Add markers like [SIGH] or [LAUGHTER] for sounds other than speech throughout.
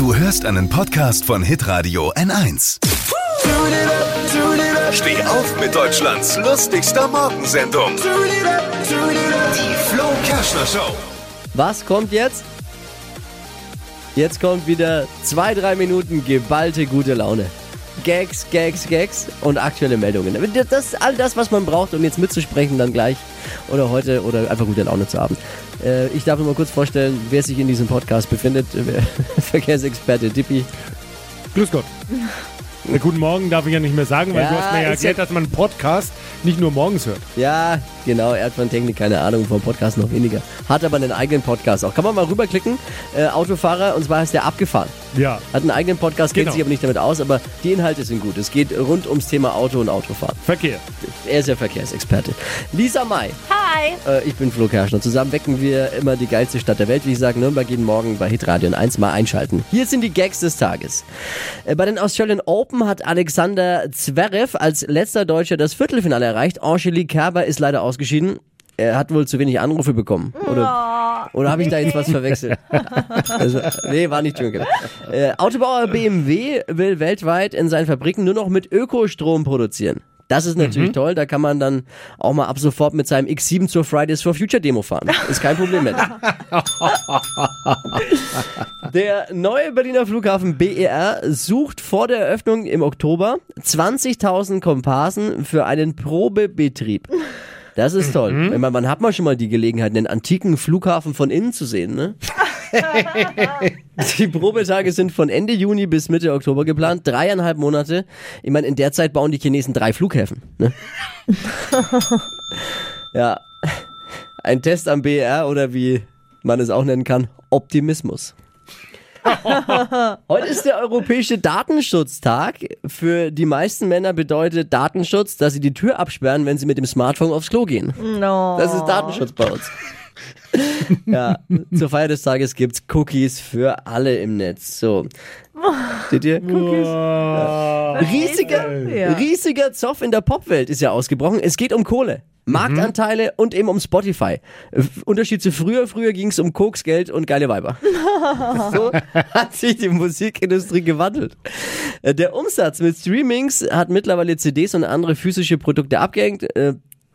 Du hörst einen Podcast von Hitradio N1. Steh auf mit Deutschlands lustigster Morgensendung. Die Flo Kerschner Show. Was kommt jetzt? Jetzt kommt wieder zwei, drei Minuten geballte gute Laune. Gags, Gags, Gags und aktuelle Meldungen. Das ist all das, was man braucht, um jetzt mitzusprechen, dann gleich oder heute oder einfach gute Laune zu haben. Äh, ich darf nur mal kurz vorstellen, wer sich in diesem Podcast befindet. [LAUGHS] Verkehrsexperte Dippi. Grüß Gott. Guten Morgen darf ich ja nicht mehr sagen, weil Ja, du hast mir ja erklärt, dass man einen Podcast nicht nur morgens hört. Ja, genau, er hat von Technik keine Ahnung, vom Podcast noch weniger. Hat aber einen eigenen Podcast auch. Kann man mal rüberklicken. Äh, Autofahrer, und zwar heißt der Abgefahren. Ja. Hat einen eigenen Podcast, kennt Genau. sich aber nicht damit aus, aber die Inhalte sind gut. Es geht rund ums Thema Auto und Autofahren. Verkehr. Er ist ja Verkehrsexperte. Lisa May, Hi. äh, ich bin Flo Kerschner. Zusammen wecken wir immer die geilste Stadt der Welt. Wie ich sage, Nürnberg jeden Morgen bei Hitradio und 1 mal einschalten. Hier sind die Gags des Tages. Äh, bei den Australian Open hat Alexander Zverev als letzter Deutscher das Viertelfinale erreicht. Angelique Kerber ist leider ausgeschieden. Er hat wohl zu wenig Anrufe bekommen. Oder, oder habe ich da jetzt was verwechselt? [LAUGHS] Also, nee, war nicht schön. Äh, Autobauer BMW will weltweit in seinen Fabriken nur noch mit Ökostrom produzieren. Das ist natürlich toll, da kann man dann auch mal ab sofort mit seinem X7 zur Fridays for Future Demo fahren. Ist kein Problem mehr. [LAUGHS] Der neue Berliner Flughafen BER sucht vor der Eröffnung im Oktober 20.000 Komparsen für einen Probebetrieb. Das ist toll. Ich meine, wann hat man schon mal die Gelegenheit, einen antiken Flughafen von innen zu sehen, ne? [LAUGHS] Die Probetage sind von Ende Juni bis Mitte Oktober geplant, dreieinhalb Monate. Ich meine, in der Zeit bauen die Chinesen drei Flughäfen. Ne? [LAUGHS] ja, ein Test am BER oder wie man es auch nennen kann, Optimismus. [LAUGHS] Heute ist der Europäische Datenschutztag. Für die meisten Männer bedeutet Datenschutz, dass sie die Tür absperren, wenn sie mit dem Smartphone aufs Klo gehen. No. Das ist Datenschutz bei uns. [LAUGHS] ja, zur Feier des Tages gibt's Cookies für alle im Netz. So. Seht ihr? Cookies? Riesiger, Ja. riesiger Zoff in der Popwelt ist ja ausgebrochen. Es geht um Kohle. Marktanteile und eben um Spotify. Äh, Unterschied zu früher. Früher ging's um Koks, Geld und geile Weiber. [LAUGHS] so hat sich die Musikindustrie gewandelt. Äh, Der Umsatz mit Streamings hat mittlerweile CDs und andere physische Produkte abgehängt.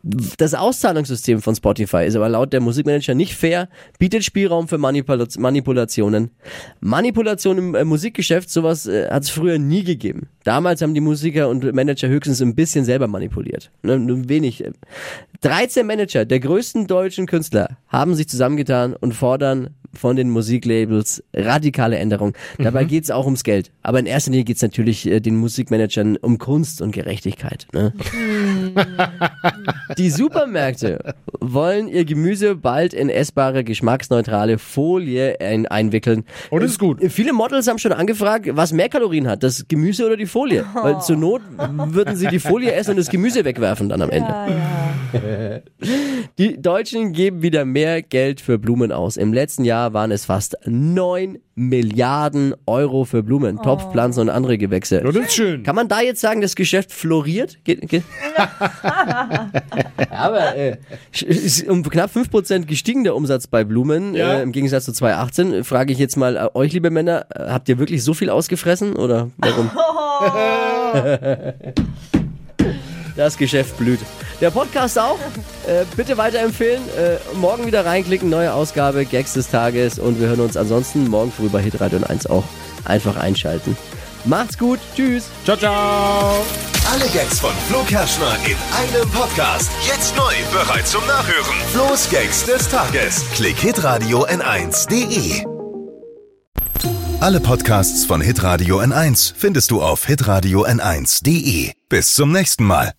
Das Auszahlungssystem von Spotify ist aber laut der Musikmanager nicht fair, bietet Spielraum für Manipula Manipulationen. Manipulation im äh, Musikgeschäft, sowas äh, hat es früher nie gegeben. Damals haben die Musiker und Manager höchstens ein bisschen selber manipuliert. Ne, nur wenig. 13 Manager der größten deutschen Künstler haben sich zusammengetan und fordern von den Musiklabels radikale Änderungen. Dabei geht's auch ums Geld. Aber in erster Linie geht's natürlich äh, den Musikmanagern um Kunst und Gerechtigkeit. Ne? [LAUGHS] Die Supermärkte wollen ihr Gemüse bald in essbare, geschmacksneutrale Folie ein einwickeln. Oh, das ist gut. Viele Models haben schon angefragt, was mehr Kalorien hat, das Gemüse oder die Folie. Weil zur Not würden sie die Folie essen und das Gemüse wegwerfen dann am Ende. Ja, ja. Die Deutschen geben wieder mehr Geld für Blumen aus. Im letzten Jahr waren es fast 9 Milliarden Euro für Blumen, Topfpflanzen und andere Gewächse. Ja, das ist schön. Kann man da jetzt sagen, das Geschäft floriert? Geht, geht? [LAUGHS] Aber äh, ist um knapp 5% gestiegen der Umsatz bei Blumen Ja. äh, im Gegensatz zu 2018. Frage ich jetzt mal äh, euch, liebe Männer, äh, habt ihr wirklich so viel ausgefressen oder warum? [LAUGHS] [LAUGHS] Das Geschäft blüht. Der Podcast auch. Äh, bitte weiterempfehlen. Äh, morgen wieder reinklicken. Neue Ausgabe, Gags des Tages. Und wir hören uns ansonsten morgen früh bei Hitradio 1 auch. Einfach einschalten. Macht's gut. Tschüss. Ciao, ciao. Alle Gags von Flo Kerschner in einem Podcast. Jetzt neu, bereit zum Nachhören. Flo's Gags des Tages. Klick Hitradio N1.de. Alle Podcasts von Hitradio N1 findest du auf hitradio N1.de. Bis zum nächsten Mal.